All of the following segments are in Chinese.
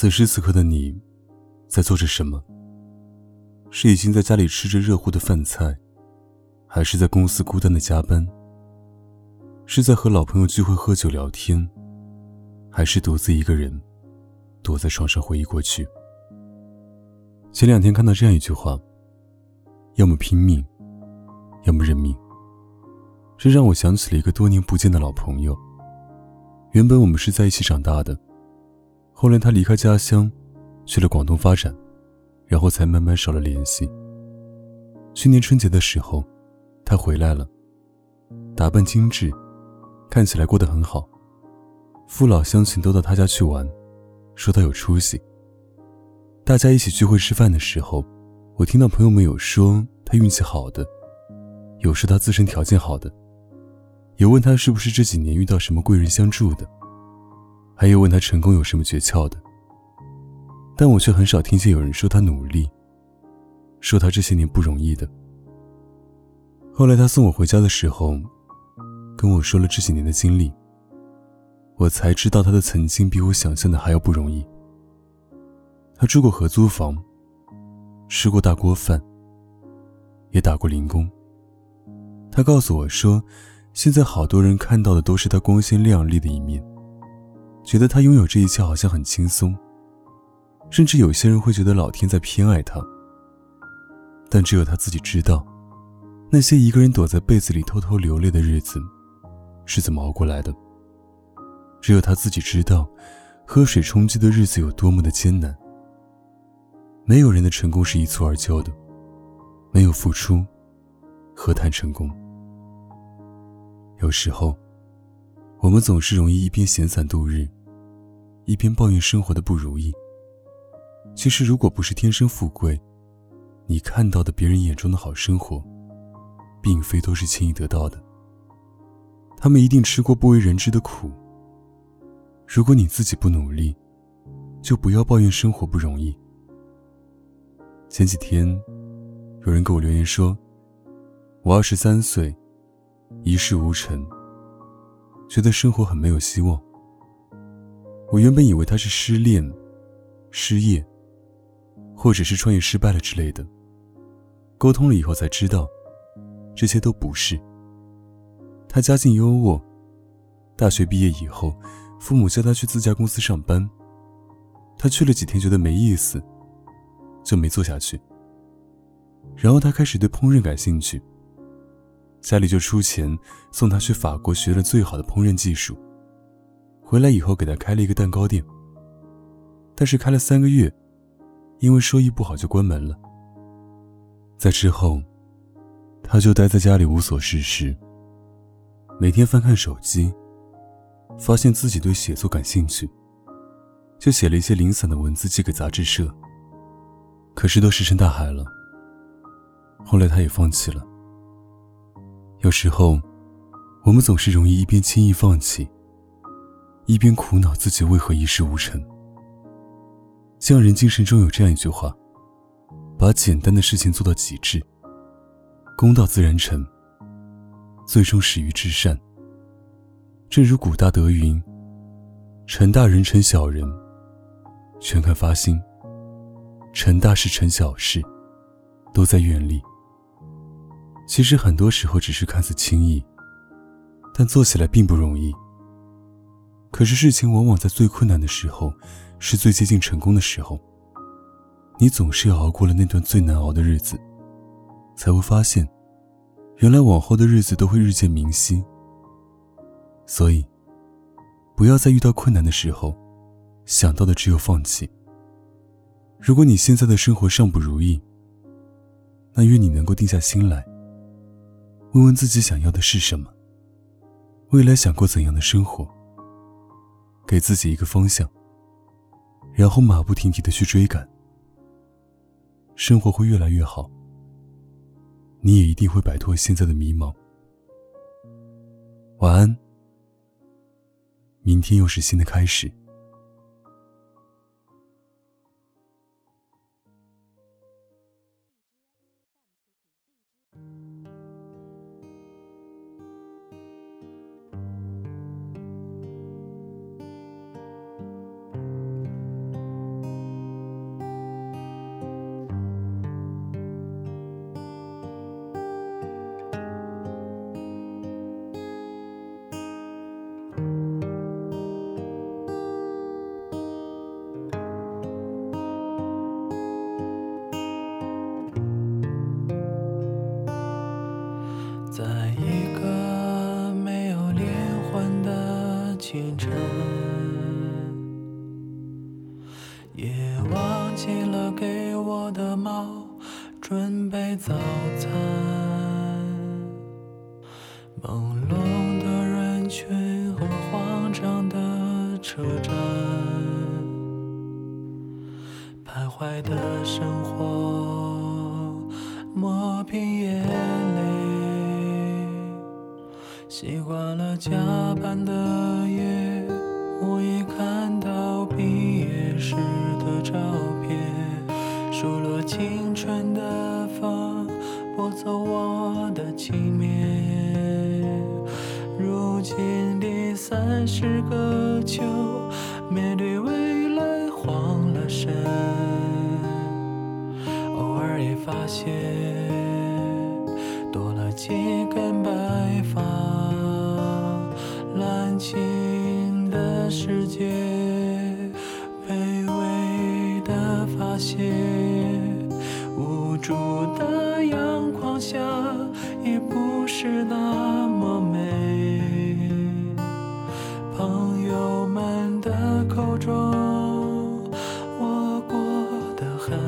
此时此刻的你，在做着什么？是已经在家里吃着热乎的饭菜，还是在公司孤单的加班？是在和老朋友聚会喝酒聊天，还是独自一个人躲在床上回忆过去？前两天看到这样一句话。要么拼命，要么认命。这让我想起了一个多年不见的老朋友。原本我们是在一起长大的，后来他离开家乡，去了广东发展，然后才慢慢少了联系。去年春节的时候，他回来了，打扮精致，看起来过得很好。父老乡亲都到他家去玩，说他有出息。大家一起聚会吃饭的时候。我听到朋友们有说他运气好的，有说他自身条件好的，有问他是不是这几年遇到什么贵人相助的，还有问他成功有什么诀窍的。但我却很少听见有人说他努力，说他这些年不容易的。后来他送我回家的时候，跟我说了这几年的经历，我才知道他的曾经比我想象的还要不容易。他住过合租房。吃过大锅饭，也打过零工。他告诉我说，现在好多人看到的都是他光鲜亮丽的一面，觉得他拥有这一切好像很轻松，甚至有些人会觉得老天在偏爱他。但只有他自己知道，那些一个人躲在被子里偷偷流泪的日子是怎么熬过来的。只有他自己知道，喝水充饥的日子有多么的艰难。没有人的成功是一蹴而就的，没有付出，何谈成功？有时候，我们总是容易一边闲散度日，一边抱怨生活的不如意。其实，如果不是天生富贵，你看到的别人眼中的好生活，并非都是轻易得到的。他们一定吃过不为人知的苦。如果你自己不努力，就不要抱怨生活不容易。前几天，有人给我留言说：“我二十三岁，一事无成，觉得生活很没有希望。”我原本以为他是失恋、失业，或者是创业失败了之类的。沟通了以后才知道，这些都不是。他家境优渥，大学毕业以后，父母叫他去自家公司上班，他去了几天，觉得没意思。就没做下去。然后他开始对烹饪感兴趣，家里就出钱送他去法国学了最好的烹饪技术。回来以后给他开了一个蛋糕店，但是开了三个月，因为收益不好就关门了。在之后，他就待在家里无所事事，每天翻看手机，发现自己对写作感兴趣，就写了一些零散的文字寄给杂志社。可是都石沉大海了。后来他也放弃了。有时候，我们总是容易一边轻易放弃，一边苦恼自己为何一事无成。匠人精神中有这样一句话：把简单的事情做到极致，功到自然成，最终始于至善。正如古大德云：“成大人成小人，全看发心。”成大事成小事，都在愿力。其实很多时候只是看似轻易，但做起来并不容易。可是事情往往在最困难的时候，是最接近成功的时候。你总是要熬过了那段最难熬的日子，才会发现，原来往后的日子都会日渐明晰。所以，不要在遇到困难的时候，想到的只有放弃。如果你现在的生活尚不如意，那愿你能够定下心来，问问自己想要的是什么，未来想过怎样的生活，给自己一个方向，然后马不停蹄的去追赶，生活会越来越好。你也一定会摆脱现在的迷茫。晚安，明天又是新的开始。我的猫准备早餐。朦胧的人群和慌张的车站，徘徊的生活，磨平眼泪。习惯了加班的夜，无意看到毕业时的照片，数落青春的风拨走我的轻蔑。如今第三十个秋，面对未来慌了神，偶尔也发现多了几根白发。情的世界，卑微的发现的，阳光下，也不是那么美。朋友们的口中，我过得很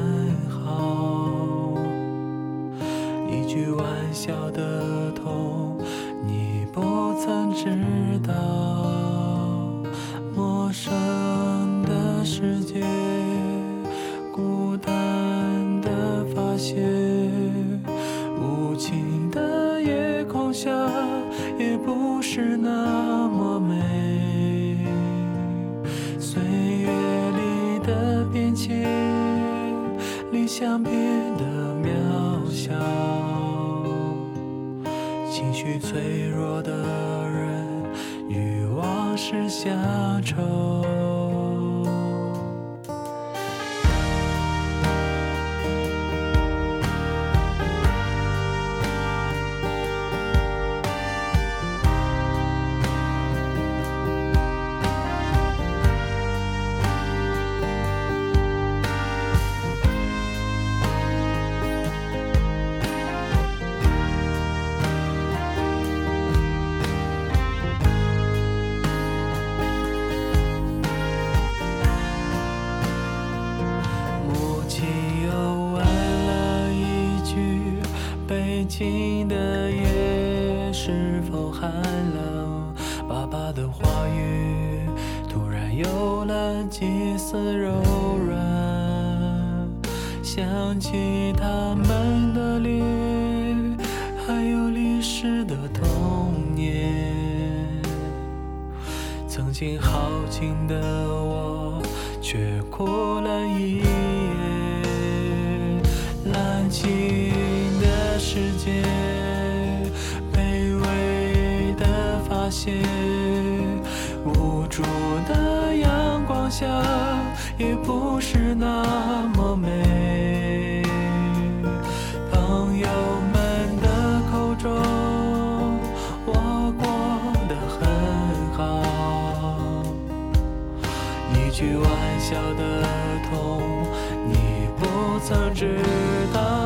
好，一句玩笑的痛。你不曾知道，心，理想变得渺小。情绪脆弱的人，欲望是乡愁。晴的夜是否寒冷？爸爸的话语突然有了几丝柔软，想起他们的脸，还有离世的童年。曾经豪情的我，却哭些，无助的阳光下，也不是那么美。朋友们的口中，我过得很好。一句玩笑的痛，你不曾知道。